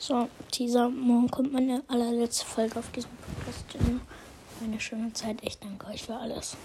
So, Teaser, morgen kommt meine allerletzte Folge auf diesem Podcast. Eine schöne Zeit. Ich danke euch für alles.